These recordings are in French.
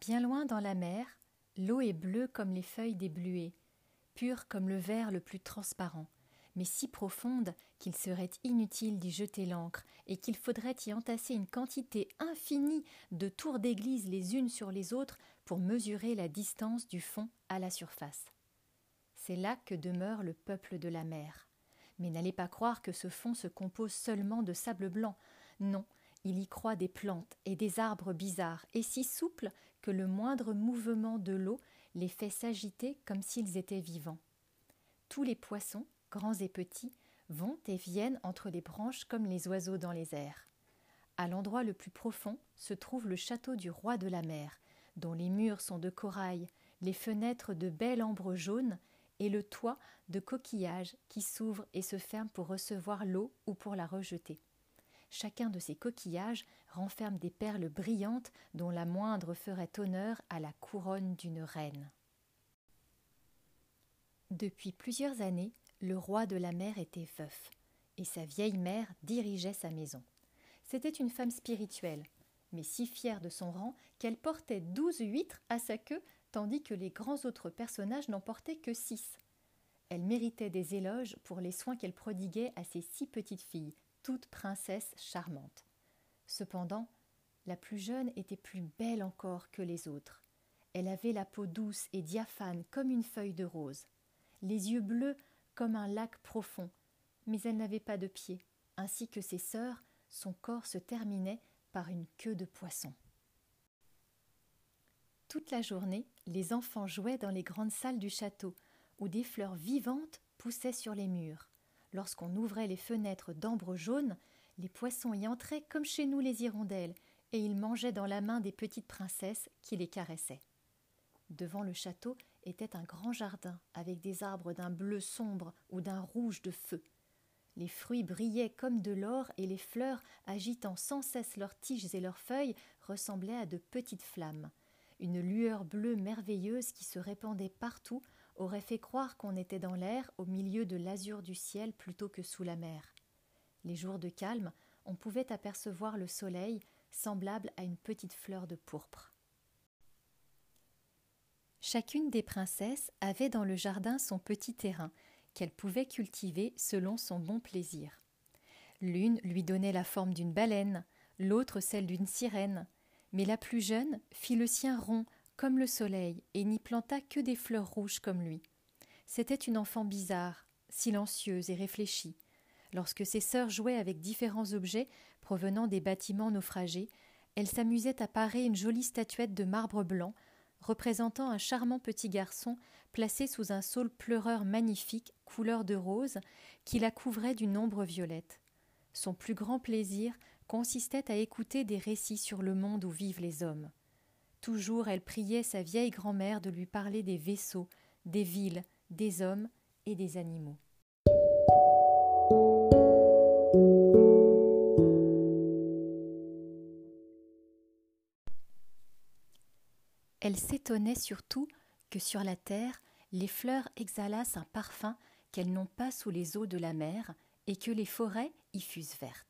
Bien loin dans la mer, l'eau est bleue comme les feuilles des bluets, pure comme le verre le plus transparent, mais si profonde qu'il serait inutile d'y jeter l'encre et qu'il faudrait y entasser une quantité infinie de tours d'église les unes sur les autres pour mesurer la distance du fond à la surface. C'est là que demeure le peuple de la mer. Mais n'allez pas croire que ce fond se compose seulement de sable blanc. Non, il y croît des plantes et des arbres bizarres et si souples que le moindre mouvement de l'eau les fait s'agiter comme s'ils étaient vivants. Tous les poissons, grands et petits, vont et viennent entre les branches comme les oiseaux dans les airs. À l'endroit le plus profond se trouve le château du roi de la mer, dont les murs sont de corail, les fenêtres de bel ambre jaune et le toit de coquillages qui s'ouvre et se ferme pour recevoir l'eau ou pour la rejeter. Chacun de ces coquillages renferme des perles brillantes dont la moindre ferait honneur à la couronne d'une reine. Depuis plusieurs années, le roi de la mer était veuf, et sa vieille mère dirigeait sa maison. C'était une femme spirituelle, mais si fière de son rang qu'elle portait douze huîtres à sa queue, tandis que les grands autres personnages n'en portaient que six. Elle méritait des éloges pour les soins qu'elle prodiguait à ses six petites filles, toutes princesses charmantes. Cependant, la plus jeune était plus belle encore que les autres. Elle avait la peau douce et diaphane comme une feuille de rose, les yeux bleus comme un lac profond, mais elle n'avait pas de pieds, ainsi que ses sœurs, son corps se terminait par une queue de poisson. Toute la journée, les enfants jouaient dans les grandes salles du château, où des fleurs vivantes poussaient sur les murs. Lorsqu'on ouvrait les fenêtres d'ambre jaune, les poissons y entraient comme chez nous les hirondelles, et ils mangeaient dans la main des petites princesses qui les caressaient. Devant le château était un grand jardin avec des arbres d'un bleu sombre ou d'un rouge de feu. Les fruits brillaient comme de l'or et les fleurs, agitant sans cesse leurs tiges et leurs feuilles, ressemblaient à de petites flammes. Une lueur bleue merveilleuse qui se répandait partout aurait fait croire qu'on était dans l'air au milieu de l'azur du ciel plutôt que sous la mer. Les jours de calme, on pouvait apercevoir le soleil semblable à une petite fleur de pourpre. Chacune des princesses avait dans le jardin son petit terrain qu'elle pouvait cultiver selon son bon plaisir. L'une lui donnait la forme d'une baleine, l'autre celle d'une sirène, mais la plus jeune fit le sien rond comme le soleil et n'y planta que des fleurs rouges comme lui. C'était une enfant bizarre, silencieuse et réfléchie. Lorsque ses sœurs jouaient avec différents objets provenant des bâtiments naufragés, elle s'amusait à parer une jolie statuette de marbre blanc représentant un charmant petit garçon placé sous un saule pleureur magnifique, couleur de rose, qui la couvrait d'une ombre violette. Son plus grand plaisir consistait à écouter des récits sur le monde où vivent les hommes. Toujours elle priait sa vieille grand-mère de lui parler des vaisseaux, des villes, des hommes et des animaux. Elle s'étonnait surtout que sur la terre les fleurs exhalassent un parfum qu'elles n'ont pas sous les eaux de la mer et que les forêts y fussent vertes.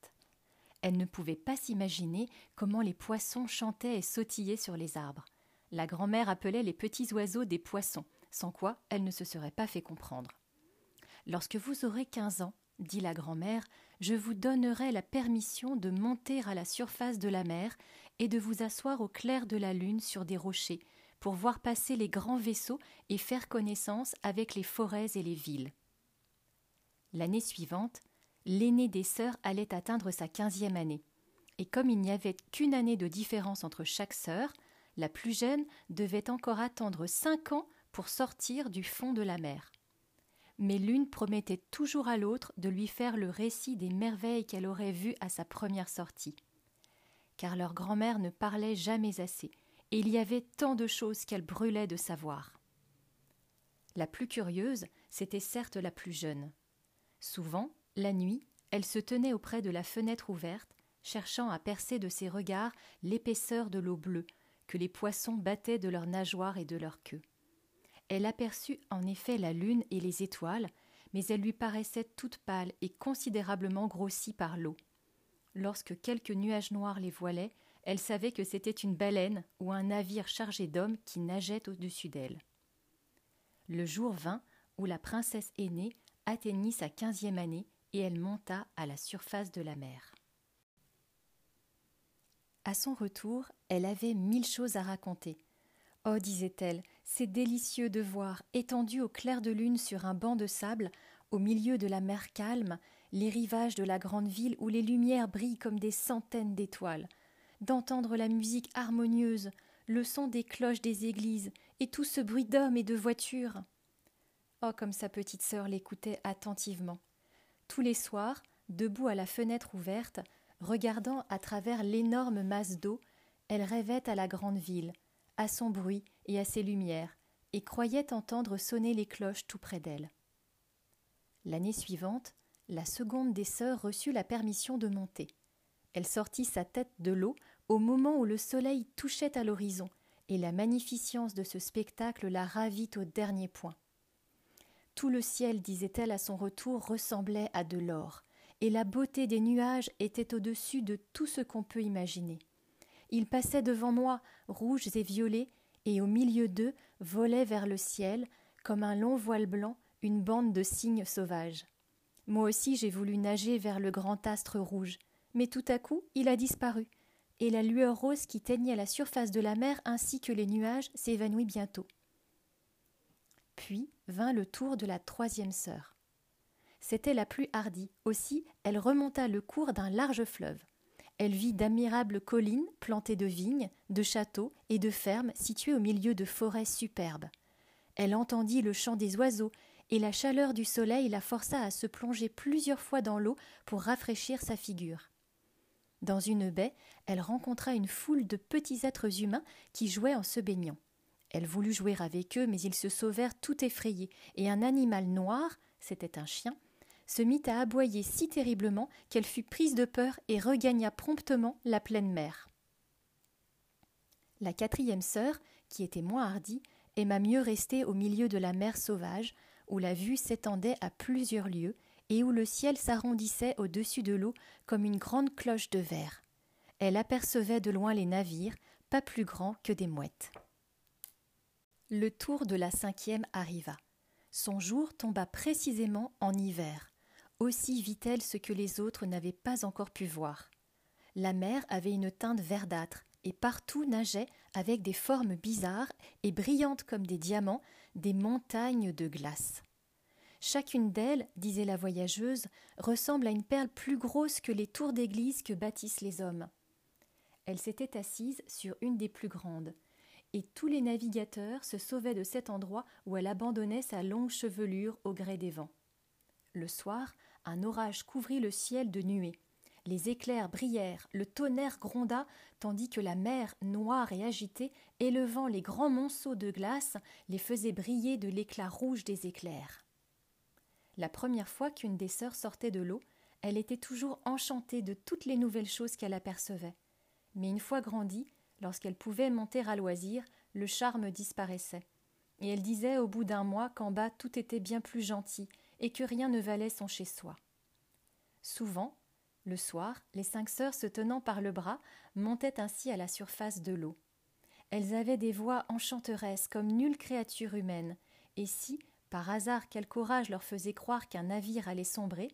Elle ne pouvait pas s'imaginer comment les poissons chantaient et sautillaient sur les arbres. La grand-mère appelait les petits oiseaux des poissons, sans quoi elle ne se serait pas fait comprendre. Lorsque vous aurez quinze ans, dit la grand-mère, je vous donnerai la permission de monter à la surface de la mer et de vous asseoir au clair de la lune sur des rochers pour voir passer les grands vaisseaux et faire connaissance avec les forêts et les villes. L'année suivante, l'aînée des sœurs allait atteindre sa quinzième année. Et comme il n'y avait qu'une année de différence entre chaque sœur, la plus jeune devait encore attendre cinq ans pour sortir du fond de la mer mais l'une promettait toujours à l'autre de lui faire le récit des merveilles qu'elle aurait vues à sa première sortie. Car leur grand-mère ne parlait jamais assez, et il y avait tant de choses qu'elle brûlait de savoir. La plus curieuse, c'était certes la plus jeune. Souvent, la nuit, elle se tenait auprès de la fenêtre ouverte, cherchant à percer de ses regards l'épaisseur de l'eau bleue que les poissons battaient de leurs nageoires et de leurs queues. Elle aperçut en effet la lune et les étoiles, mais elles lui paraissaient toutes pâles et considérablement grossies par l'eau. Lorsque quelques nuages noirs les voilaient, Elle savait que c'était une baleine ou un navire chargé d'hommes qui nageait au-dessus d'elle. Le jour vint où la princesse aînée atteignit sa quinzième année et elle monta à la surface de la mer. À son retour, elle avait mille choses à raconter. Oh, disait-elle, c'est délicieux de voir, étendu au clair de lune sur un banc de sable, au milieu de la mer calme, les rivages de la grande ville où les lumières brillent comme des centaines d'étoiles, d'entendre la musique harmonieuse, le son des cloches des églises, et tout ce bruit d'hommes et de voitures. Oh, comme sa petite sœur l'écoutait attentivement. Tous les soirs, debout à la fenêtre ouverte, regardant à travers l'énorme masse d'eau, elle rêvait à la grande ville, à son bruit et à ses lumières, et croyait entendre sonner les cloches tout près d'elle. L'année suivante, la seconde des sœurs reçut la permission de monter. Elle sortit sa tête de l'eau au moment où le soleil touchait à l'horizon, et la magnificence de ce spectacle la ravit au dernier point. Tout le ciel, disait-elle à son retour, ressemblait à de l'or, et la beauté des nuages était au-dessus de tout ce qu'on peut imaginer. Ils passaient devant moi, rouges et violets, et au milieu d'eux volait vers le ciel, comme un long voile blanc, une bande de cygnes sauvages. Moi aussi j'ai voulu nager vers le grand astre rouge, mais tout à coup il a disparu, et la lueur rose qui teignait la surface de la mer ainsi que les nuages s'évanouit bientôt. Puis vint le tour de la troisième sœur. C'était la plus hardie. Aussi, elle remonta le cours d'un large fleuve. Elle vit d'admirables collines plantées de vignes, de châteaux et de fermes situées au milieu de forêts superbes. Elle entendit le chant des oiseaux, et la chaleur du soleil la força à se plonger plusieurs fois dans l'eau pour rafraîchir sa figure. Dans une baie, elle rencontra une foule de petits êtres humains qui jouaient en se baignant. Elle voulut jouer avec eux, mais ils se sauvèrent tout effrayés, et un animal noir, c'était un chien, se mit à aboyer si terriblement qu'elle fut prise de peur et regagna promptement la pleine mer. La quatrième sœur, qui était moins hardie, aima mieux rester au milieu de la mer sauvage, où la vue s'étendait à plusieurs lieues et où le ciel s'arrondissait au-dessus de l'eau comme une grande cloche de verre. Elle apercevait de loin les navires, pas plus grands que des mouettes. Le tour de la cinquième arriva. Son jour tomba précisément en hiver. Aussi vit-elle ce que les autres n'avaient pas encore pu voir. La mer avait une teinte verdâtre, et partout nageaient, avec des formes bizarres et brillantes comme des diamants, des montagnes de glace. Chacune d'elles, disait la voyageuse, ressemble à une perle plus grosse que les tours d'église que bâtissent les hommes. Elle s'était assise sur une des plus grandes, et tous les navigateurs se sauvaient de cet endroit où elle abandonnait sa longue chevelure au gré des vents. Le soir, un orage couvrit le ciel de nuées. Les éclairs brillèrent, le tonnerre gronda, tandis que la mer, noire et agitée, élevant les grands monceaux de glace, les faisait briller de l'éclat rouge des éclairs. La première fois qu'une des sœurs sortait de l'eau, elle était toujours enchantée de toutes les nouvelles choses qu'elle apercevait. Mais une fois grandie, lorsqu'elle pouvait monter à loisir, le charme disparaissait. Et elle disait au bout d'un mois qu'en bas tout était bien plus gentil, et que rien ne valait son chez-soi. Souvent, le soir, les cinq sœurs se tenant par le bras montaient ainsi à la surface de l'eau. Elles avaient des voix enchanteresses comme nulle créature humaine, et si, par hasard, quelque orage leur faisait croire qu'un navire allait sombrer,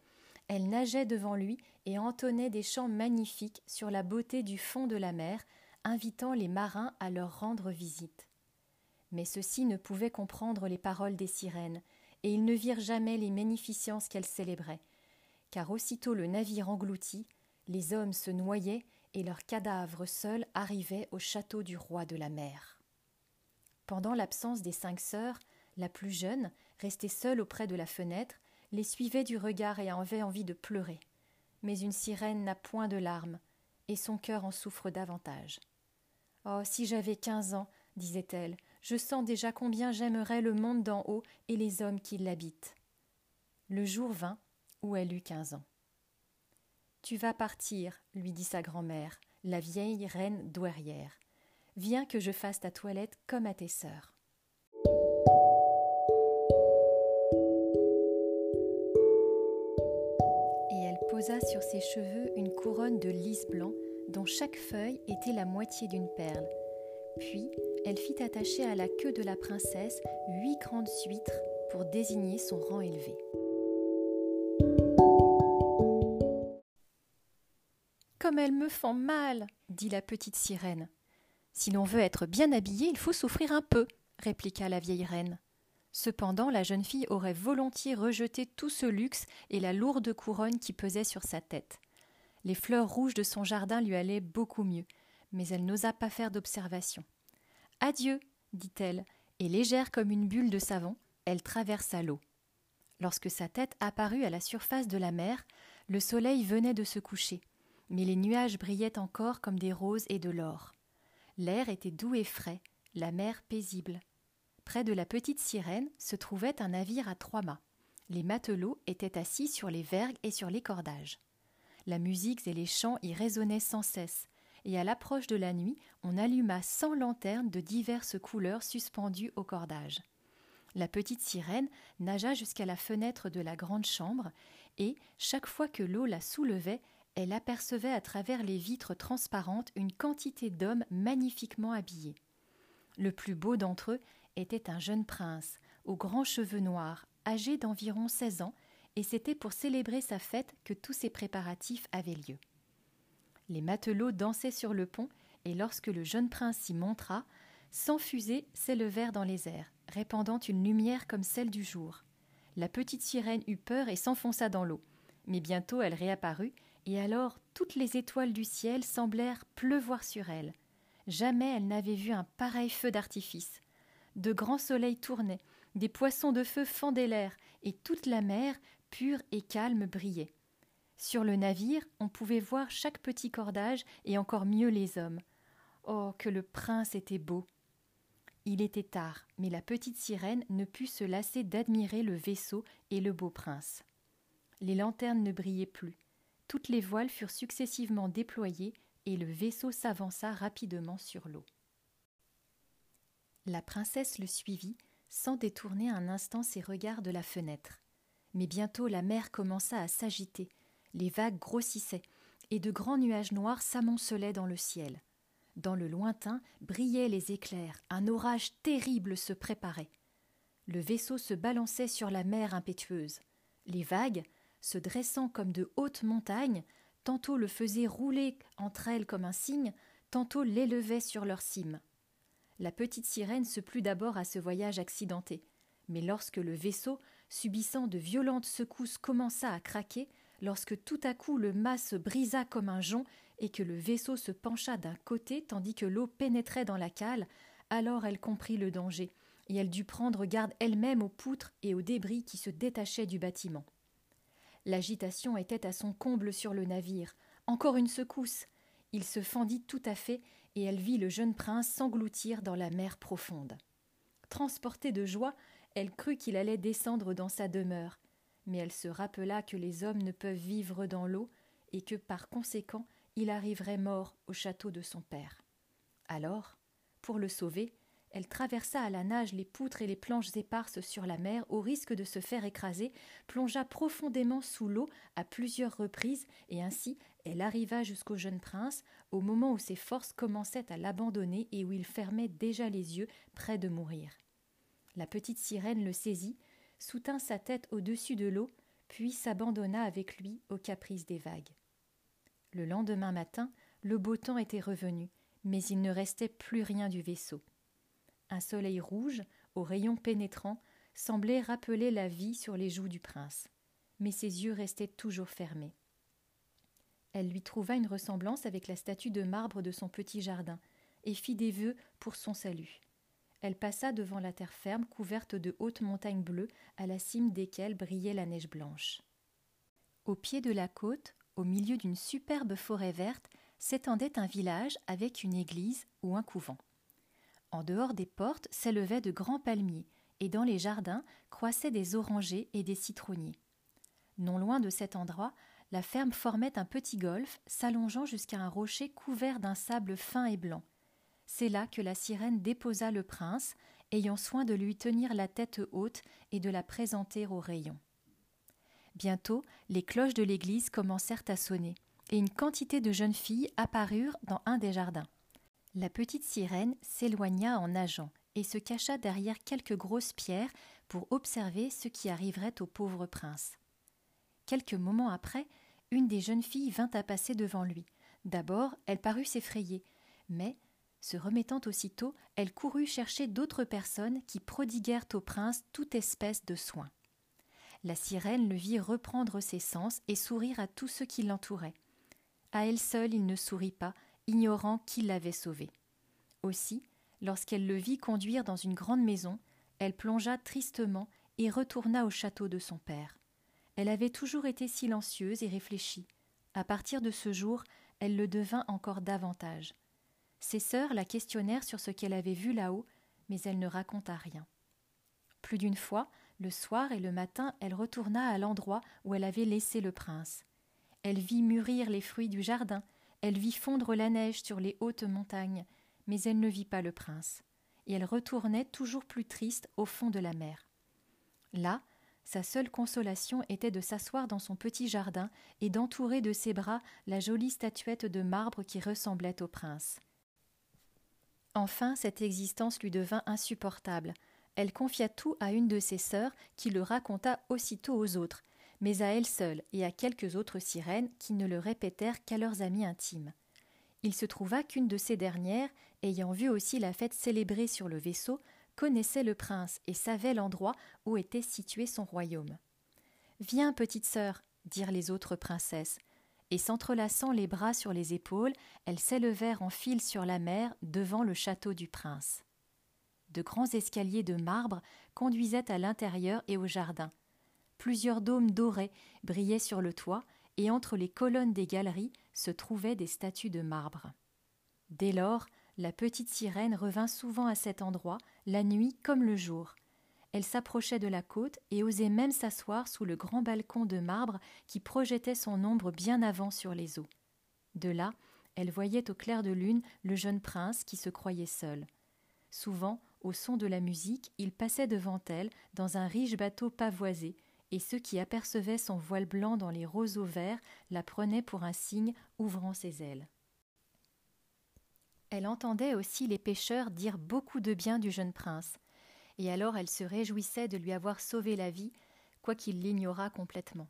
elles nageaient devant lui et entonnaient des chants magnifiques sur la beauté du fond de la mer, invitant les marins à leur rendre visite. Mais ceux-ci ne pouvaient comprendre les paroles des sirènes, et ils ne virent jamais les magnificences qu'elles célébraient, car aussitôt le navire englouti, les hommes se noyaient et leurs cadavres seuls arrivaient au château du roi de la mer. Pendant l'absence des cinq sœurs, la plus jeune, restée seule auprès de la fenêtre, les suivait du regard et avait envie de pleurer. Mais une sirène n'a point de larmes, et son cœur en souffre davantage. Oh, si j'avais quinze ans, disait-elle, je sens déjà combien j'aimerais le monde d'en haut et les hommes qui l'habitent. Le jour vint où elle eut quinze ans. Tu vas partir, lui dit sa grand-mère, la vieille reine douairière. Viens que je fasse ta toilette comme à tes sœurs. Et elle posa sur ses cheveux une couronne de lys blanc dont chaque feuille était la moitié d'une perle. Puis, elle fit attacher à la queue de la princesse huit grandes huîtres pour désigner son rang élevé. Comme elles me font mal, dit la petite sirène. Si l'on veut être bien habillé, il faut souffrir un peu, répliqua la vieille reine. Cependant, la jeune fille aurait volontiers rejeté tout ce luxe et la lourde couronne qui pesait sur sa tête. Les fleurs rouges de son jardin lui allaient beaucoup mieux, mais elle n'osa pas faire d'observation. Adieu, dit-elle, et légère comme une bulle de savon, elle traversa l'eau. Lorsque sa tête apparut à la surface de la mer, le soleil venait de se coucher, mais les nuages brillaient encore comme des roses et de l'or. L'air était doux et frais, la mer paisible. Près de la petite sirène se trouvait un navire à trois mâts. Les matelots étaient assis sur les vergues et sur les cordages. La musique et les chants y résonnaient sans cesse, et à l'approche de la nuit, on alluma cent lanternes de diverses couleurs suspendues au cordage. La petite sirène nagea jusqu'à la fenêtre de la grande chambre, et, chaque fois que l'eau la soulevait, elle apercevait à travers les vitres transparentes une quantité d'hommes magnifiquement habillés. Le plus beau d'entre eux était un jeune prince, aux grands cheveux noirs, âgé d'environ seize ans, et c'était pour célébrer sa fête que tous ces préparatifs avaient lieu. Les matelots dansaient sur le pont, et lorsque le jeune prince s'y montra, cent fusées s'élevèrent dans les airs, répandant une lumière comme celle du jour. La petite sirène eut peur et s'enfonça dans l'eau. Mais bientôt elle réapparut, et alors toutes les étoiles du ciel semblèrent pleuvoir sur elle. Jamais elle n'avait vu un pareil feu d'artifice de grands soleils tournaient, des poissons de feu fendaient l'air, et toute la mer, pure et calme, brillait. Sur le navire, on pouvait voir chaque petit cordage et encore mieux les hommes. Oh, que le prince était beau. Il était tard, mais la petite sirène ne put se lasser d'admirer le vaisseau et le beau prince. Les lanternes ne brillaient plus. Toutes les voiles furent successivement déployées et le vaisseau s'avança rapidement sur l'eau. La princesse le suivit, sans détourner un instant ses regards de la fenêtre. Mais bientôt la mer commença à s'agiter, les vagues grossissaient, et de grands nuages noirs s'amoncelaient dans le ciel. Dans le lointain brillaient les éclairs, un orage terrible se préparait. Le vaisseau se balançait sur la mer impétueuse. Les vagues, se dressant comme de hautes montagnes, tantôt le faisaient rouler entre elles comme un cygne, tantôt l'élevaient sur leur cime. La petite sirène se plut d'abord à ce voyage accidenté, mais lorsque le vaisseau, subissant de violentes secousses, commença à craquer, lorsque tout à coup le mât se brisa comme un jonc et que le vaisseau se pencha d'un côté tandis que l'eau pénétrait dans la cale, alors elle comprit le danger, et elle dut prendre garde elle-même aux poutres et aux débris qui se détachaient du bâtiment. L'agitation était à son comble sur le navire. Encore une secousse. Il se fendit tout à fait et elle vit le jeune prince s'engloutir dans la mer profonde. Transportée de joie, elle crut qu'il allait descendre dans sa demeure, mais elle se rappela que les hommes ne peuvent vivre dans l'eau et que par conséquent il arriverait mort au château de son père. Alors, pour le sauver, elle traversa à la nage les poutres et les planches éparses sur la mer au risque de se faire écraser, plongea profondément sous l'eau à plusieurs reprises, et ainsi elle arriva jusqu'au jeune prince, au moment où ses forces commençaient à l'abandonner et où il fermait déjà les yeux, près de mourir. La petite sirène le saisit, soutint sa tête au-dessus de l'eau, puis s'abandonna avec lui aux caprices des vagues. Le lendemain matin, le beau temps était revenu, mais il ne restait plus rien du vaisseau. Un soleil rouge, aux rayons pénétrants, semblait rappeler la vie sur les joues du prince, mais ses yeux restaient toujours fermés. Elle lui trouva une ressemblance avec la statue de marbre de son petit jardin, et fit des vœux pour son salut. Elle passa devant la terre ferme couverte de hautes montagnes bleues, à la cime desquelles brillait la neige blanche. Au pied de la côte, au milieu d'une superbe forêt verte, s'étendait un village avec une église ou un couvent. En dehors des portes s'élevaient de grands palmiers, et dans les jardins croissaient des orangers et des citronniers. Non loin de cet endroit, la ferme formait un petit golfe s'allongeant jusqu'à un rocher couvert d'un sable fin et blanc. C'est là que la sirène déposa le prince, ayant soin de lui tenir la tête haute et de la présenter aux rayons. Bientôt, les cloches de l'église commencèrent à sonner, et une quantité de jeunes filles apparurent dans un des jardins. La petite sirène s'éloigna en nageant et se cacha derrière quelques grosses pierres pour observer ce qui arriverait au pauvre prince. Quelques moments après, une des jeunes filles vint à passer devant lui. D'abord, elle parut s'effrayer, mais, se remettant aussitôt, elle courut chercher d'autres personnes qui prodiguèrent au prince toute espèce de soins. La sirène le vit reprendre ses sens et sourire à tous ceux qui l'entouraient. À elle seule il ne sourit pas, ignorant qui l'avait sauvée. Aussi, lorsqu'elle le vit conduire dans une grande maison, elle plongea tristement et retourna au château de son père. Elle avait toujours été silencieuse et réfléchie. À partir de ce jour, elle le devint encore davantage. Ses sœurs la questionnèrent sur ce qu'elle avait vu là-haut, mais elle ne raconta rien. Plus d'une fois, le soir et le matin, elle retourna à l'endroit où elle avait laissé le prince. Elle vit mûrir les fruits du jardin, elle vit fondre la neige sur les hautes montagnes, mais elle ne vit pas le prince, et elle retournait toujours plus triste au fond de la mer. Là, sa seule consolation était de s'asseoir dans son petit jardin et d'entourer de ses bras la jolie statuette de marbre qui ressemblait au prince. Enfin, cette existence lui devint insupportable. Elle confia tout à une de ses sœurs, qui le raconta aussitôt aux autres, mais à elle seule et à quelques autres sirènes qui ne le répétèrent qu'à leurs amis intimes. Il se trouva qu'une de ces dernières, ayant vu aussi la fête célébrée sur le vaisseau, connaissait le prince et savait l'endroit où était situé son royaume. Viens, petite sœur, dirent les autres princesses, et s'entrelaçant les bras sur les épaules, elles s'élevèrent en file sur la mer devant le château du prince. De grands escaliers de marbre conduisaient à l'intérieur et au jardin. Plusieurs dômes dorés brillaient sur le toit, et entre les colonnes des galeries se trouvaient des statues de marbre. Dès lors, la petite sirène revint souvent à cet endroit, la nuit comme le jour. Elle s'approchait de la côte et osait même s'asseoir sous le grand balcon de marbre qui projetait son ombre bien avant sur les eaux. De là, elle voyait au clair de lune le jeune prince qui se croyait seul. Souvent, au son de la musique, il passait devant elle dans un riche bateau pavoisé, et ceux qui apercevaient son voile blanc dans les roseaux verts la prenaient pour un signe ouvrant ses ailes. Elle entendait aussi les pêcheurs dire beaucoup de bien du jeune prince, et alors elle se réjouissait de lui avoir sauvé la vie, quoiqu'il l'ignorât complètement.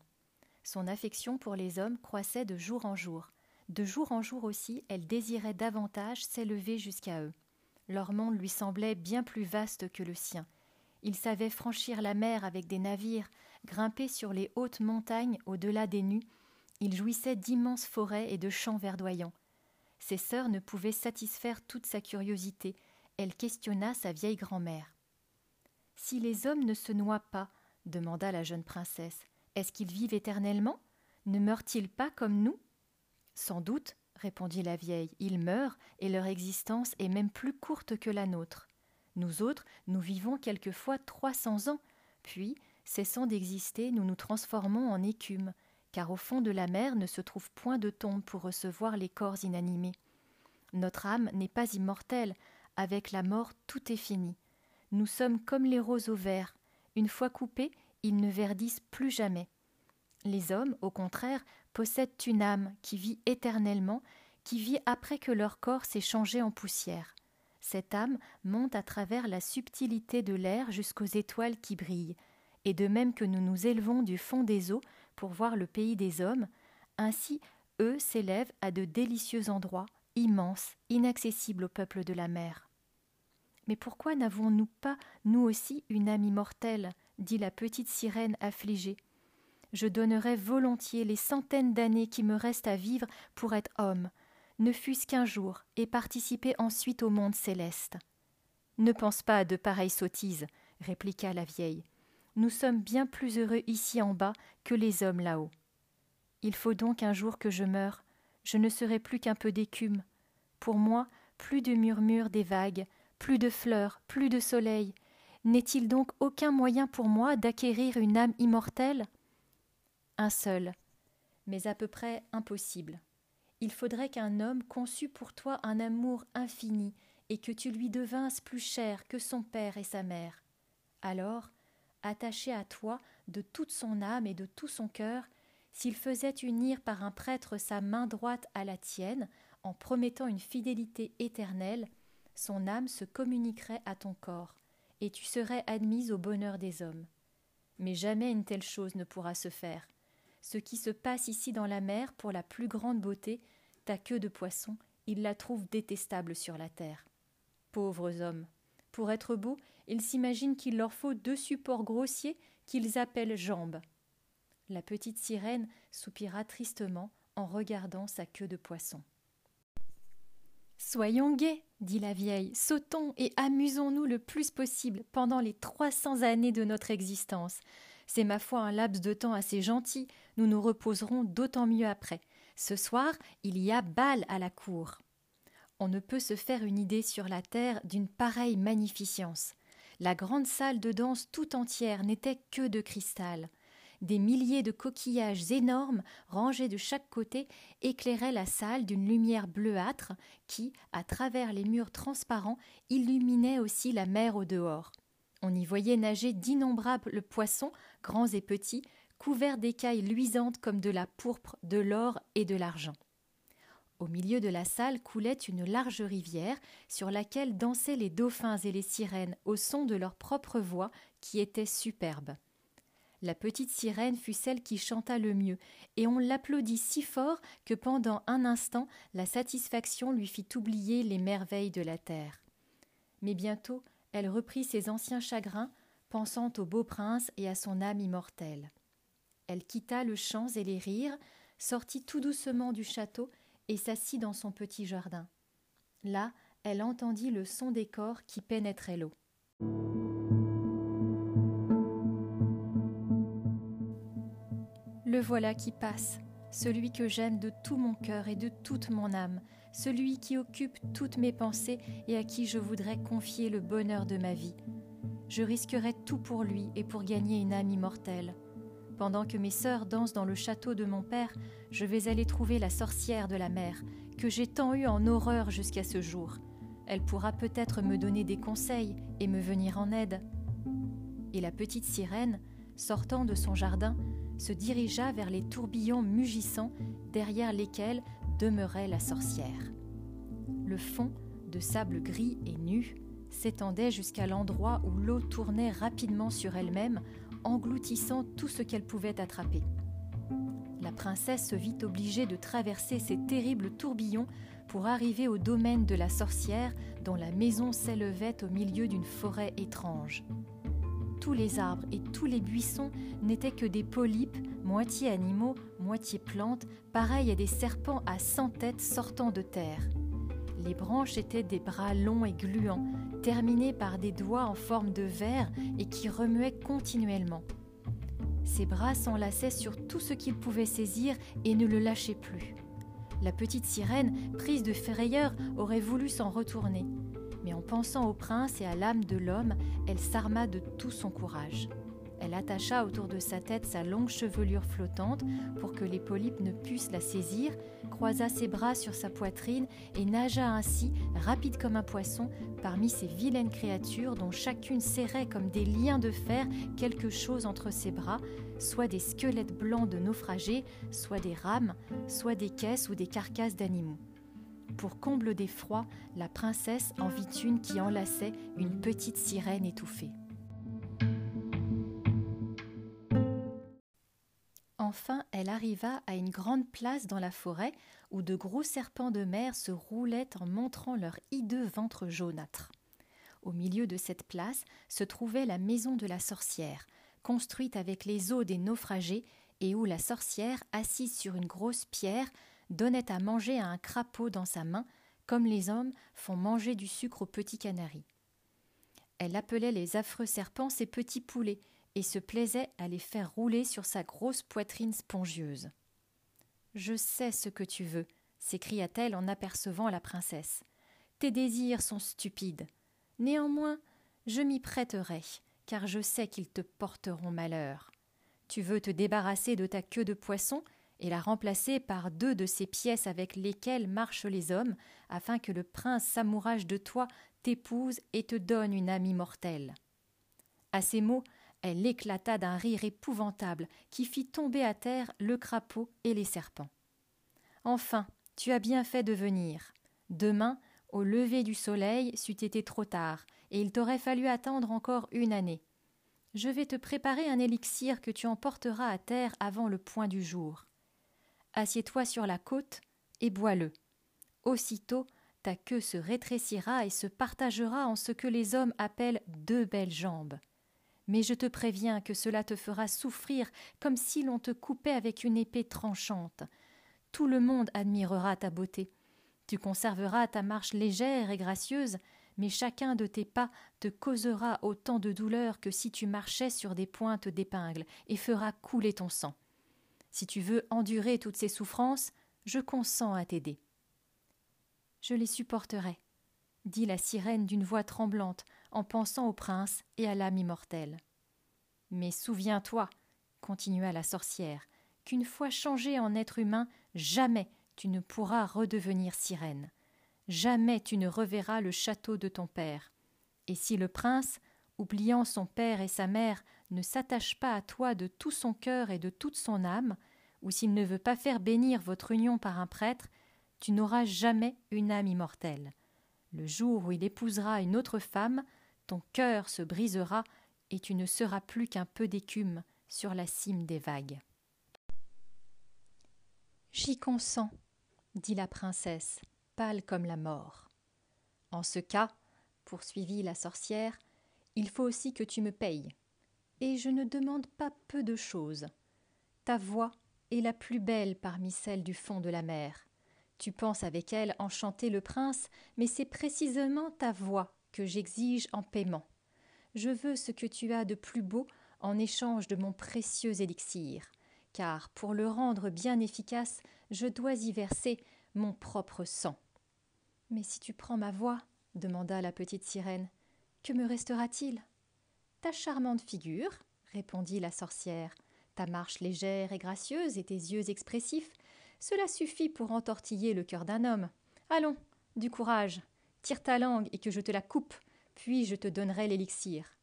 Son affection pour les hommes croissait de jour en jour. De jour en jour aussi, elle désirait davantage s'élever jusqu'à eux. Leur monde lui semblait bien plus vaste que le sien. Il savait franchir la mer avec des navires, grimper sur les hautes montagnes au-delà des nues. Il jouissait d'immenses forêts et de champs verdoyants. Ses sœurs ne pouvaient satisfaire toute sa curiosité. Elle questionna sa vieille grand-mère. Si les hommes ne se noient pas, demanda la jeune princesse, est-ce qu'ils vivent éternellement? Ne meurent-ils pas comme nous? Sans doute, répondit la vieille, ils meurent, et leur existence est même plus courte que la nôtre. Nous autres, nous vivons quelquefois trois cents ans, puis, cessant d'exister, nous nous transformons en écume, car au fond de la mer ne se trouve point de tombe pour recevoir les corps inanimés. Notre âme n'est pas immortelle, avec la mort tout est fini. Nous sommes comme les roseaux verts, une fois coupés, ils ne verdissent plus jamais. Les hommes, au contraire, possèdent une âme qui vit éternellement, qui vit après que leur corps s'est changé en poussière. Cette âme monte à travers la subtilité de l'air jusqu'aux étoiles qui brillent, et de même que nous nous élevons du fond des eaux pour voir le pays des hommes, ainsi eux s'élèvent à de délicieux endroits, immenses, inaccessibles au peuple de la mer. Mais pourquoi n'avons-nous pas, nous aussi, une âme immortelle? dit la petite sirène affligée. Je donnerais volontiers les centaines d'années qui me restent à vivre pour être homme, ne fût-ce qu'un jour, et participer ensuite au monde céleste. Ne pense pas à de pareilles sottises, répliqua la vieille nous sommes bien plus heureux ici en bas que les hommes là-haut. Il faut donc un jour que je meure, je ne serai plus qu'un peu d'écume. Pour moi, plus de murmures des vagues, plus de fleurs, plus de soleil. N'est-il donc aucun moyen pour moi d'acquérir une âme immortelle? Un seul, mais à peu près impossible. Il faudrait qu'un homme conçût pour toi un amour infini et que tu lui devinsses plus cher que son père et sa mère. Alors, attaché à toi de toute son âme et de tout son cœur, s'il faisait unir par un prêtre sa main droite à la tienne, en promettant une fidélité éternelle, son âme se communiquerait à ton corps, et tu serais admise au bonheur des hommes. Mais jamais une telle chose ne pourra se faire. Ce qui se passe ici dans la mer, pour la plus grande beauté, ta queue de poisson, ils la trouvent détestable sur la terre. Pauvres hommes. Pour être beaux, ils s'imaginent qu'il leur faut deux supports grossiers qu'ils appellent jambes. La petite sirène soupira tristement en regardant sa queue de poisson. Soyons gais, dit la vieille, sautons et amusons-nous le plus possible pendant les trois cents années de notre existence. C'est ma foi un laps de temps assez gentil, nous nous reposerons d'autant mieux après. Ce soir, il y a bal à la cour. On ne peut se faire une idée sur la terre d'une pareille magnificence. La grande salle de danse tout entière n'était que de cristal. Des milliers de coquillages énormes, rangés de chaque côté, éclairaient la salle d'une lumière bleuâtre qui, à travers les murs transparents, illuminait aussi la mer au dehors. On y voyait nager d'innombrables poissons, grands et petits, couverts d'écailles luisantes comme de la pourpre, de l'or et de l'argent. Au milieu de la salle coulait une large rivière sur laquelle dansaient les dauphins et les sirènes au son de leur propre voix qui était superbe. La petite sirène fut celle qui chanta le mieux, et on l'applaudit si fort que pendant un instant la satisfaction lui fit oublier les merveilles de la terre. Mais bientôt elle reprit ses anciens chagrins, pensant au beau prince et à son âme immortelle. Elle quitta le chant et les rires, sortit tout doucement du château et s'assit dans son petit jardin. Là, elle entendit le son des corps qui pénétraient l'eau. Le voilà qui passe, celui que j'aime de tout mon cœur et de toute mon âme, celui qui occupe toutes mes pensées et à qui je voudrais confier le bonheur de ma vie. Je risquerais tout pour lui et pour gagner une âme immortelle. Pendant que mes sœurs dansent dans le château de mon père, je vais aller trouver la sorcière de la mer, que j'ai tant eue en horreur jusqu'à ce jour. Elle pourra peut-être me donner des conseils et me venir en aide. Et la petite sirène, sortant de son jardin, se dirigea vers les tourbillons mugissants derrière lesquels demeurait la sorcière. Le fond, de sable gris et nu, s'étendait jusqu'à l'endroit où l'eau tournait rapidement sur elle-même, engloutissant tout ce qu'elle pouvait attraper. La princesse se vit obligée de traverser ces terribles tourbillons pour arriver au domaine de la sorcière dont la maison s'élevait au milieu d'une forêt étrange tous les arbres et tous les buissons n'étaient que des polypes, moitié animaux, moitié plantes, pareils à des serpents à cent têtes sortant de terre. Les branches étaient des bras longs et gluants, terminés par des doigts en forme de verre et qui remuaient continuellement. Ces bras s'enlaçaient sur tout ce qu'ils pouvaient saisir et ne le lâchaient plus. La petite sirène, prise de frayeur, aurait voulu s'en retourner mais en pensant au prince et à l'âme de l'homme, elle s'arma de tout son courage. Elle attacha autour de sa tête sa longue chevelure flottante pour que les polypes ne puissent la saisir, croisa ses bras sur sa poitrine et nagea ainsi, rapide comme un poisson, parmi ces vilaines créatures dont chacune serrait comme des liens de fer quelque chose entre ses bras, soit des squelettes blancs de naufragés, soit des rames, soit des caisses ou des carcasses d'animaux. Pour comble d'effroi, la princesse en vit une qui enlaçait une petite sirène étouffée. Enfin, elle arriva à une grande place dans la forêt où de gros serpents de mer se roulaient en montrant leur hideux ventre jaunâtre. Au milieu de cette place se trouvait la maison de la sorcière, construite avec les os des naufragés et où la sorcière, assise sur une grosse pierre, donnait à manger à un crapaud dans sa main, comme les hommes font manger du sucre aux petits canaris. Elle appelait les affreux serpents ses petits poulets et se plaisait à les faire rouler sur sa grosse poitrine spongieuse. Je sais ce que tu veux, s'écria-t-elle en apercevant la princesse. Tes désirs sont stupides. Néanmoins, je m'y prêterai, car je sais qu'ils te porteront malheur. Tu veux te débarrasser de ta queue de poisson et la remplacer par deux de ces pièces avec lesquelles marchent les hommes, afin que le prince s'amourage de toi, t'épouse et te donne une amie mortelle. À ces mots, Elle éclata d'un rire épouvantable qui fit tomber à terre le crapaud et les serpents. Enfin, tu as bien fait de venir. Demain, au lever du soleil, c'eût été trop tard, et il t'aurait fallu attendre encore une année. Je vais te préparer un élixir que tu emporteras à terre avant le point du jour. Assieds-toi sur la côte et bois-le. Aussitôt, ta queue se rétrécira et se partagera en ce que les hommes appellent deux belles jambes. Mais je te préviens que cela te fera souffrir comme si l'on te coupait avec une épée tranchante. Tout le monde admirera ta beauté. Tu conserveras ta marche légère et gracieuse, mais chacun de tes pas te causera autant de douleur que si tu marchais sur des pointes d'épingle et fera couler ton sang. Si tu veux endurer toutes ces souffrances, je consens à t'aider. Je les supporterai, dit la sirène d'une voix tremblante, en pensant au prince et à l'âme immortelle. Mais souviens-toi, continua la sorcière, qu'une fois changé en être humain, jamais tu ne pourras redevenir sirène. Jamais tu ne reverras le château de ton père. Et si le prince, oubliant son père et sa mère, ne s'attache pas à toi de tout son cœur et de toute son âme, ou s'il ne veut pas faire bénir votre union par un prêtre, tu n'auras jamais une âme immortelle. Le jour où il épousera une autre femme, ton cœur se brisera et tu ne seras plus qu'un peu d'écume sur la cime des vagues. J'y consens, dit la princesse, pâle comme la mort. En ce cas, poursuivit la sorcière, il faut aussi que tu me payes. Et je ne demande pas peu de choses. Ta voix est la plus belle parmi celles du fond de la mer. Tu penses avec elle enchanter le prince, mais c'est précisément ta voix que j'exige en paiement. Je veux ce que tu as de plus beau en échange de mon précieux élixir, car pour le rendre bien efficace, je dois y verser mon propre sang. Mais si tu prends ma voix, demanda la petite sirène, que me restera-t-il Ta charmante figure, répondit la sorcière, ta marche légère et gracieuse et tes yeux expressifs, cela suffit pour entortiller le cœur d'un homme. Allons, du courage, tire ta langue et que je te la coupe, puis je te donnerai l'élixir.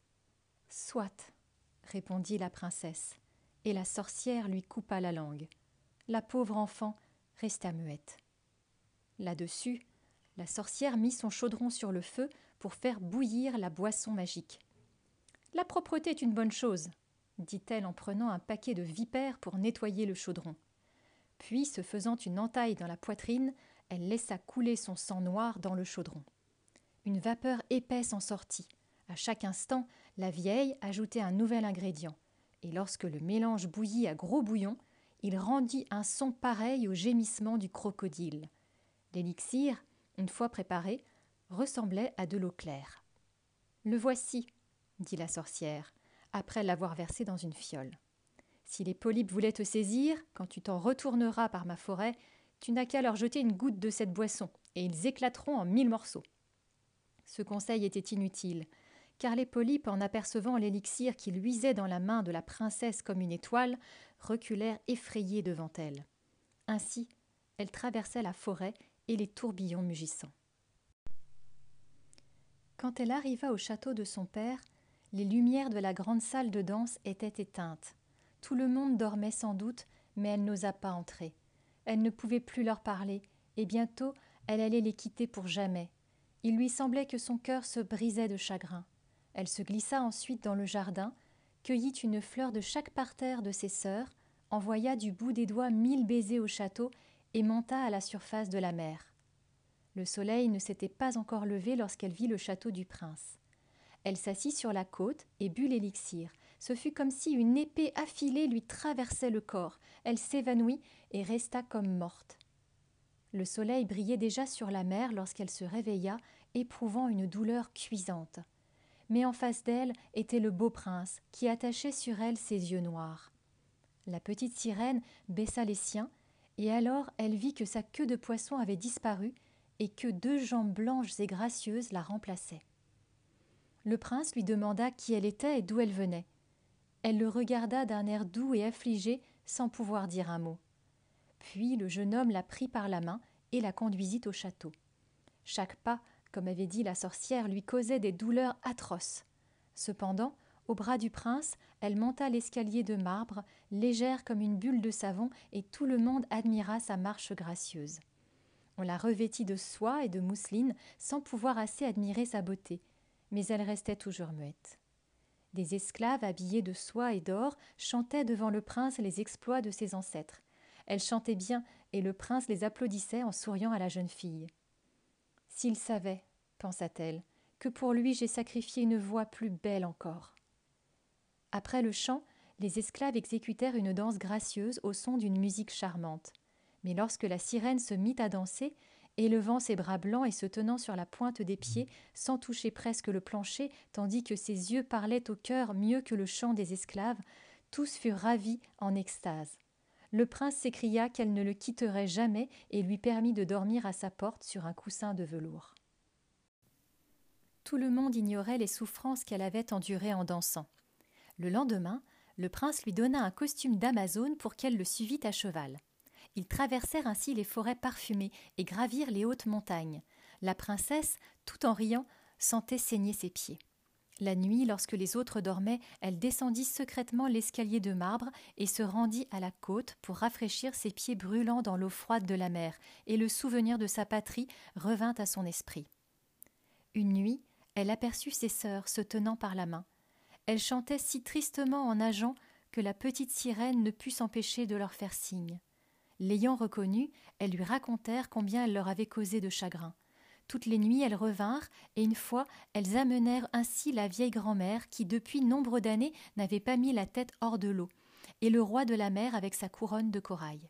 Soit, répondit la princesse, et la sorcière lui coupa la langue. La pauvre enfant resta muette. Là-dessus, la sorcière mit son chaudron sur le feu pour faire bouillir la boisson magique. La propreté est une bonne chose, dit-elle en prenant un paquet de vipères pour nettoyer le chaudron. Puis, se faisant une entaille dans la poitrine, elle laissa couler son sang noir dans le chaudron. Une vapeur épaisse en sortit. À chaque instant, la vieille ajoutait un nouvel ingrédient, et lorsque le mélange bouillit à gros bouillon, il rendit un son pareil au gémissement du crocodile. L'élixir, une fois préparé, ressemblait à de l'eau claire. Le voici, dit la sorcière, après l'avoir versé dans une fiole. Si les polypes voulaient te saisir, quand tu t'en retourneras par ma forêt, tu n'as qu'à leur jeter une goutte de cette boisson, et ils éclateront en mille morceaux. Ce conseil était inutile, car les polypes, en apercevant l'élixir qui luisait dans la main de la princesse comme une étoile, reculèrent effrayés devant elle. Ainsi, elle traversait la forêt et les tourbillons mugissants. Quand elle arriva au château de son père, les lumières de la grande salle de danse étaient éteintes. Tout le monde dormait sans doute, mais elle n'osa pas entrer. Elle ne pouvait plus leur parler, et bientôt elle allait les quitter pour jamais. Il lui semblait que son cœur se brisait de chagrin. Elle se glissa ensuite dans le jardin, cueillit une fleur de chaque parterre de ses sœurs, envoya du bout des doigts mille baisers au château et monta à la surface de la mer. Le soleil ne s'était pas encore levé lorsqu'elle vit le château du prince. Elle s'assit sur la côte et but l'élixir. Ce fut comme si une épée affilée lui traversait le corps. Elle s'évanouit et resta comme morte. Le soleil brillait déjà sur la mer lorsqu'elle se réveilla, éprouvant une douleur cuisante. Mais en face d'elle était le beau prince, qui attachait sur elle ses yeux noirs. La petite sirène baissa les siens et alors elle vit que sa queue de poisson avait disparu et que deux jambes blanches et gracieuses la remplaçaient. Le prince lui demanda qui elle était et d'où elle venait. Elle le regarda d'un air doux et affligé sans pouvoir dire un mot. Puis le jeune homme la prit par la main et la conduisit au château. Chaque pas, comme avait dit la sorcière, lui causait des douleurs atroces. Cependant, Au bras du prince, elle monta l'escalier de marbre, légère comme une bulle de savon, et tout le monde admira sa marche gracieuse. On la revêtit de soie et de mousseline, sans pouvoir assez admirer sa beauté, mais elle restait toujours muette. Des esclaves habillés de soie et d'or chantaient devant le prince les exploits de ses ancêtres. Elles chantaient bien, et le prince les applaudissait en souriant à la jeune fille. S'il savait, pensa-t-elle, que pour lui j'ai sacrifié une voix plus belle encore. Après le chant, les esclaves exécutèrent une danse gracieuse au son d'une musique charmante. Mais lorsque la sirène se mit à danser, élevant ses bras blancs et se tenant sur la pointe des pieds, sans toucher presque le plancher, tandis que ses yeux parlaient au cœur mieux que le chant des esclaves, tous furent ravis en extase. Le prince s'écria qu'elle ne le quitterait jamais et lui permit de dormir à sa porte sur un coussin de velours. Tout le monde ignorait les souffrances qu'elle avait endurées en dansant. Le lendemain, le prince lui donna un costume d'Amazone pour qu'elle le suivît à cheval. Ils traversèrent ainsi les forêts parfumées et gravirent les hautes montagnes. La princesse, tout en riant, sentait saigner ses pieds. La nuit, lorsque les autres dormaient, elle descendit secrètement l'escalier de marbre et se rendit à la côte pour rafraîchir ses pieds brûlants dans l'eau froide de la mer, et le souvenir de sa patrie revint à son esprit. Une nuit, elle aperçut ses sœurs se tenant par la main. Elles chantaient si tristement en nageant que la petite sirène ne put s'empêcher de leur faire signe. L'ayant reconnue, elles lui racontèrent combien elle leur avait causé de chagrin. Toutes les nuits elles revinrent, et une fois elles amenèrent ainsi la vieille grand-mère qui depuis nombre d'années n'avait pas mis la tête hors de l'eau, et le roi de la mer avec sa couronne de corail.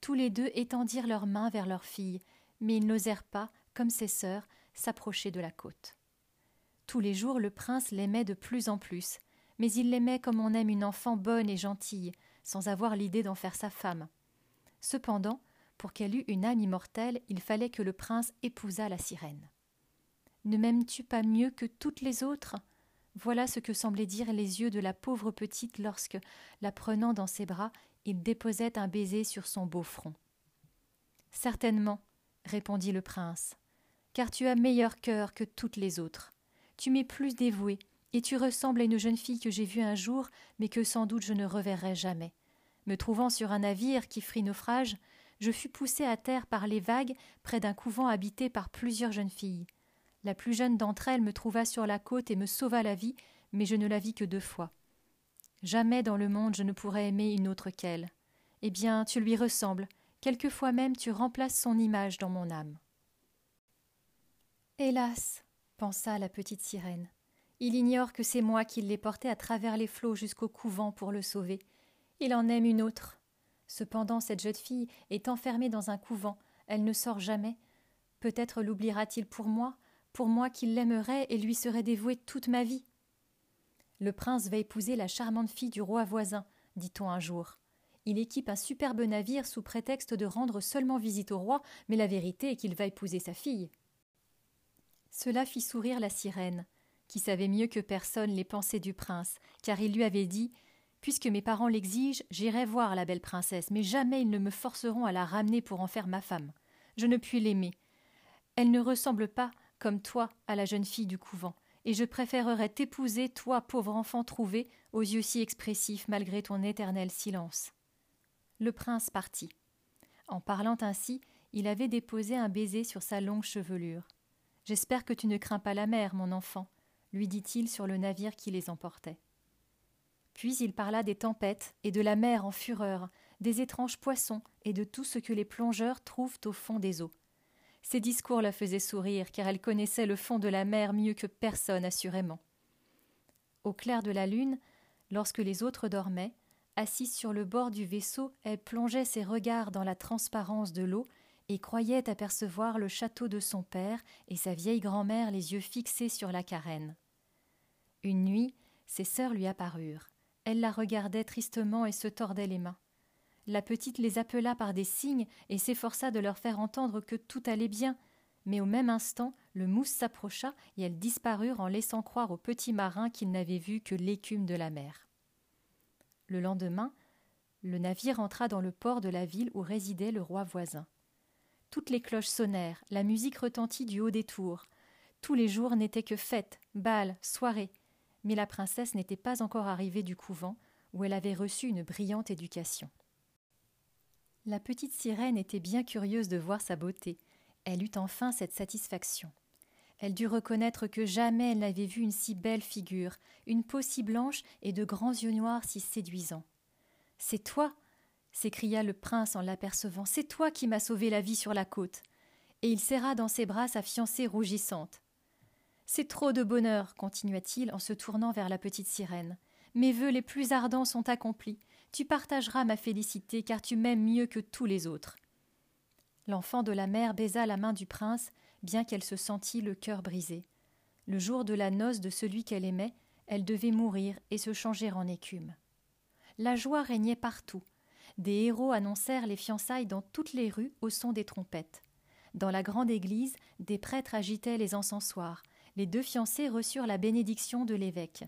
Tous les deux étendirent leurs mains vers leur fille, mais ils n'osèrent pas, comme ses sœurs, s'approcher de la côte. Tous les jours le prince l'aimait de plus en plus, mais il l'aimait comme on aime une enfant bonne et gentille, sans avoir l'idée d'en faire sa femme. Cependant, pour qu'elle eût une âme immortelle, il fallait que le prince épousât la sirène. Ne m'aimes-tu pas mieux que toutes les autres? Voilà ce que semblaient dire les yeux de la pauvre petite lorsque, la prenant dans ses bras, il déposait un baiser sur son beau front. Certainement, répondit le prince, car tu as meilleur cœur que toutes les autres. Tu m'es plus dévouée, et tu ressembles à une jeune fille que j'ai vue un jour, mais que sans doute je ne reverrai jamais. Me trouvant sur un navire qui fit naufrage, je fus poussée à terre par les vagues près d'un couvent habité par plusieurs jeunes filles. La plus jeune d'entre elles me trouva sur la côte et me sauva la vie, mais je ne la vis que deux fois. Jamais dans le monde je ne pourrais aimer une autre qu'elle. Eh bien, tu lui ressembles, quelquefois même tu remplaces son image dans mon âme. Hélas, pensa la petite sirène, il ignore que c'est moi qui l'ai porté à travers les flots jusqu'au couvent pour le sauver. Il en aime une autre. Cependant, cette jeune fille est enfermée dans un couvent, elle ne sort jamais. Peut-être l'oubliera-t-il pour moi, pour moi qui l'aimerais et lui serais dévouée toute ma vie. Le prince va épouser la charmante fille du roi voisin, dit-on un jour. Il équipe un superbe navire sous prétexte de rendre seulement visite au roi, mais la vérité est qu'il va épouser sa fille. Cela fit sourire la sirène, qui savait mieux que personne les pensées du prince, car il lui avait dit Puisque mes parents l'exigent, j'irai voir la belle princesse, mais jamais ils ne me forceront à la ramener pour en faire ma femme. Je ne puis l'aimer. Elle ne ressemble pas, comme toi, à la jeune fille du couvent, et je préférerais t'épouser, toi, pauvre enfant trouvé, aux yeux si expressifs malgré ton éternel silence. Le prince partit. En parlant ainsi, il avait déposé un baiser sur sa longue chevelure. J'espère que tu ne crains pas la mer, mon enfant, lui dit-il sur le navire qui les emportait. Puis il parla des tempêtes et de la mer en fureur, des étranges poissons et de tout ce que les plongeurs trouvent au fond des eaux. Ces discours la faisaient sourire, car elle connaissait le fond de la mer mieux que personne assurément. Au clair de la lune, lorsque les autres dormaient, assise sur le bord du vaisseau, elle plongeait ses regards dans la transparence de l'eau et croyait apercevoir le château de son père et sa vieille grand-mère les yeux fixés sur la carène. Une nuit, ses sœurs lui apparurent. Elle la regardait tristement et se tordait les mains. La petite les appela par des signes et s'efforça de leur faire entendre que tout allait bien, mais au même instant le mousse s'approcha et elles disparurent en laissant croire aux petits marins qu'ils n'avaient vu que l'écume de la mer. Le lendemain, le navire entra dans le port de la ville où résidait le roi voisin. Toutes les cloches sonnèrent, la musique retentit du haut des tours. Tous les jours n'étaient que fêtes, bals, soirées, Mais la princesse n'était pas encore arrivée du couvent, où elle avait reçu une brillante éducation. La petite sirène était bien curieuse de voir sa beauté. Elle eut enfin cette satisfaction. Elle dut reconnaître que jamais elle n'avait vu une si belle figure, une peau si blanche et de grands yeux noirs si séduisants. C'est toi s'écria le prince en l'apercevant. C'est toi qui m'as sauvé la vie sur la côte. Et il serra dans ses bras sa fiancée rougissante. C'est trop de bonheur, continua-t-il en se tournant vers la petite sirène. Mes vœux les plus ardents sont accomplis. Tu partageras ma félicité, car tu m'aimes mieux que tous les autres. L'enfant de la mère baisa la main du prince, bien qu'elle se sentît le cœur brisé. Le jour de la noce de celui qu'elle aimait, elle devait mourir et se changer en écume. La joie régnait partout. Des héros annoncèrent les fiançailles dans toutes les rues au son des trompettes. Dans la grande église, des prêtres agitaient les encensoirs. Les deux fiancés reçurent la bénédiction de l'évêque.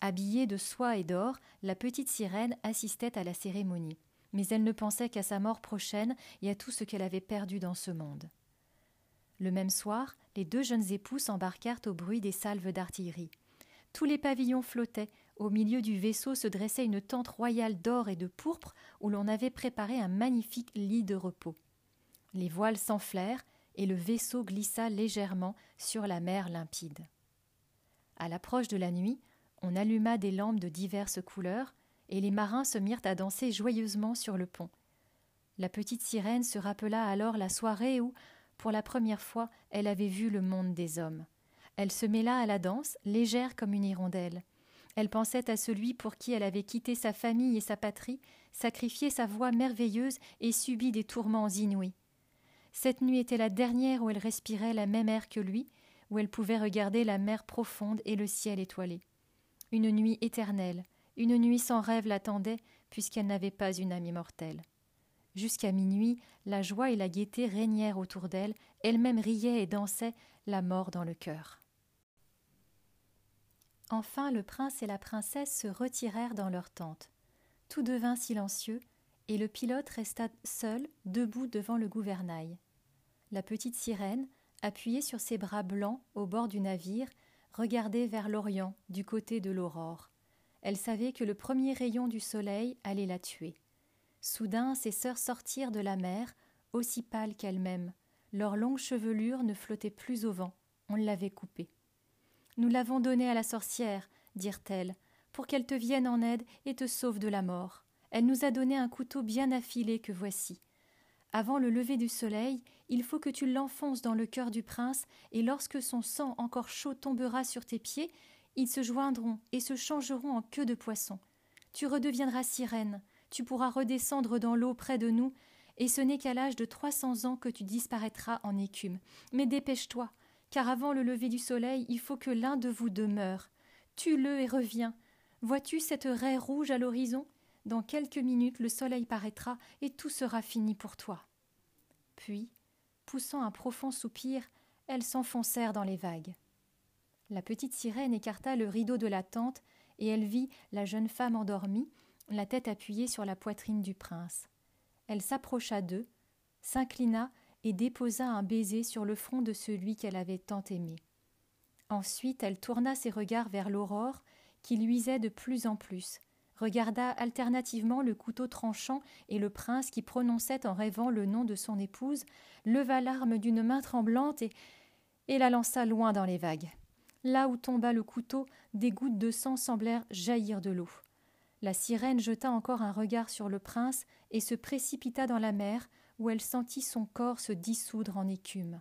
Habillée de soie et d'or, la petite sirène assistait à la cérémonie. Mais elle ne pensait qu'à sa mort prochaine et à tout ce qu'elle avait perdu dans ce monde. Le même soir, les deux jeunes époux s'embarquèrent au bruit des salves d'artillerie. Tous les pavillons flottaient, au milieu du vaisseau se dressait une tente royale d'or et de pourpre où l'on avait préparé un magnifique lit de repos. Les voiles s'enflèrent et le vaisseau glissa légèrement sur la mer limpide. À l'approche de la nuit, on alluma des lampes de diverses couleurs, et les marins se mirent à danser joyeusement sur le pont. La petite sirène se rappela alors la soirée où, pour la première fois, elle avait vu le monde des hommes. Elle se mêla à la danse, légère comme une hirondelle. Elle pensait à celui pour qui elle avait quitté sa famille et sa patrie, sacrifié sa voix merveilleuse et subi des tourments inouïs. Cette nuit était la dernière où elle respirait la même air que lui, où elle pouvait regarder la mer profonde et le ciel étoilé. Une nuit éternelle, une nuit sans rêve l'attendait, puisqu'elle n'avait pas une âme immortelle. Jusqu'à minuit, la joie et la gaieté régnèrent autour d'elle, elle-même riait et dansait, la mort dans le cœur. Enfin le prince et la princesse se retirèrent dans leur tente. Tout devint silencieux, et le pilote resta seul, debout devant le gouvernail. La petite sirène, appuyée sur ses bras blancs au bord du navire, regardait vers l'Orient, du côté de l'aurore. Elle savait que le premier rayon du soleil allait la tuer. Soudain, ses sœurs sortirent de la mer, aussi pâles qu'elles-mêmes. Leur longue chevelure ne flottait plus au vent, on l'avait coupée. Nous l'avons donnée à la sorcière, dirent-elles, pour qu'elle te vienne en aide et te sauve de la mort. Elle nous a donné un couteau bien affilé que voici. Avant le lever du soleil, il faut que tu l'enfonces dans le cœur du prince, et lorsque son sang encore chaud tombera sur tes pieds, ils se joindront et se changeront en queue de poisson. Tu redeviendras sirène, tu pourras redescendre dans l'eau près de nous, et ce n'est qu'à l'âge de trois cents ans que tu disparaîtras en écume. Mais dépêche-toi, car avant le lever du soleil, il faut que l'un de vous demeure. Tue-le et reviens. Vois-tu cette raie rouge à l'horizon? Dans quelques minutes le soleil paraîtra et tout sera fini pour toi. Puis, poussant un profond soupir, elles s'enfoncèrent dans les vagues. La petite sirène écarta le rideau de la tente et elle vit la jeune femme endormie, la tête appuyée sur la poitrine du prince. Elle s'approcha d'eux, s'inclina et déposa un baiser sur le front de celui qu'elle avait tant aimé. Ensuite elle tourna ses regards vers l'aurore, qui luisait de plus en plus, regarda alternativement le couteau tranchant et le prince qui prononçait en rêvant le nom de son épouse, leva l'arme d'une main tremblante et, et la lança loin dans les vagues. Là où tomba le couteau, des gouttes de sang semblèrent jaillir de l'eau. La sirène jeta encore un regard sur le prince et se précipita dans la mer, où elle sentit son corps se dissoudre en écume.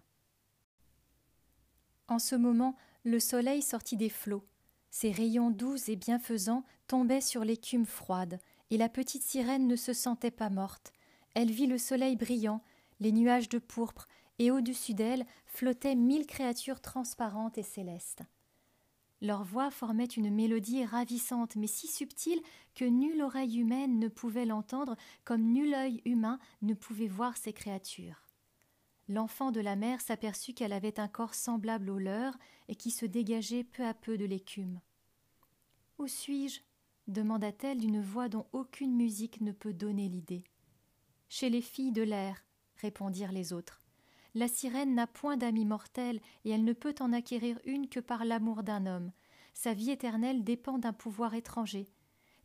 En ce moment, le soleil sortit des flots. Ses rayons doux et bienfaisants tombaient sur l'écume froide, et la petite sirène ne se sentait pas morte. Elle vit le soleil brillant, les nuages de pourpre, et au-dessus d'elle flottaient mille créatures transparentes et célestes. Leur voix formait une mélodie ravissante, mais si subtile que nulle oreille humaine ne pouvait l'entendre, comme nul œil humain ne pouvait voir ces créatures. L'enfant de la mer s'aperçut qu'elle avait un corps semblable au leur et qui se dégageait peu à peu de l'écume. Où suis-je demanda-t-elle d'une voix dont aucune musique ne peut donner l'idée. Chez les filles de l'air, répondirent les autres. La sirène n'a point d'amie mortelle, et elle ne peut en acquérir une que par l'amour d'un homme. sa vie éternelle dépend d'un pouvoir étranger.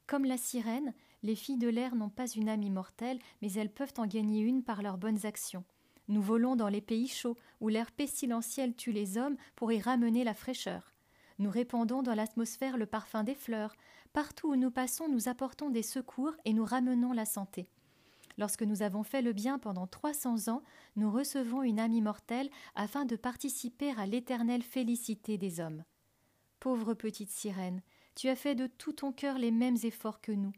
Comme la sirène, les filles de l'air n'ont pas une âme immortelle, mais elles peuvent en gagner une par leurs bonnes actions. Nous volons dans les pays chauds, où l'air pestilentiel tue les hommes pour y ramener la fraîcheur. Nous répandons dans l'atmosphère le parfum des fleurs. Partout où nous passons, nous apportons des secours et nous ramenons la santé. Lorsque nous avons fait le bien pendant trois cents ans, nous recevons une âme immortelle afin de participer à l'éternelle félicité des hommes. Pauvre petite sirène, tu as fait de tout ton cœur les mêmes efforts que nous.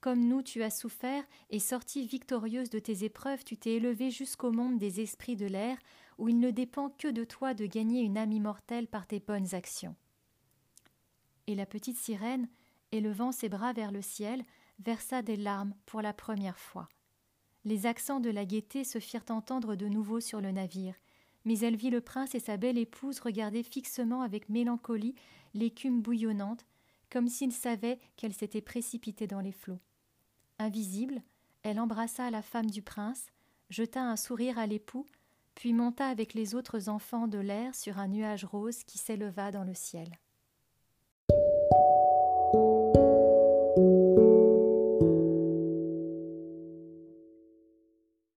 Comme nous, tu as souffert, et sortie victorieuse de tes épreuves, tu t'es élevée jusqu'au monde des esprits de l'air, où il ne dépend que de toi de gagner une âme immortelle par tes bonnes actions. Et la petite sirène, élevant ses bras vers le ciel, versa des larmes pour la première fois. Les accents de la gaieté se firent entendre de nouveau sur le navire, mais elle vit le prince et sa belle épouse regarder fixement avec mélancolie l'écume bouillonnante, comme s'ils savaient qu'elle s'était précipitée dans les flots. Invisible, elle embrassa la femme du prince, jeta un sourire à l'époux, puis monta avec les autres enfants de l'air sur un nuage rose qui s'éleva dans le ciel.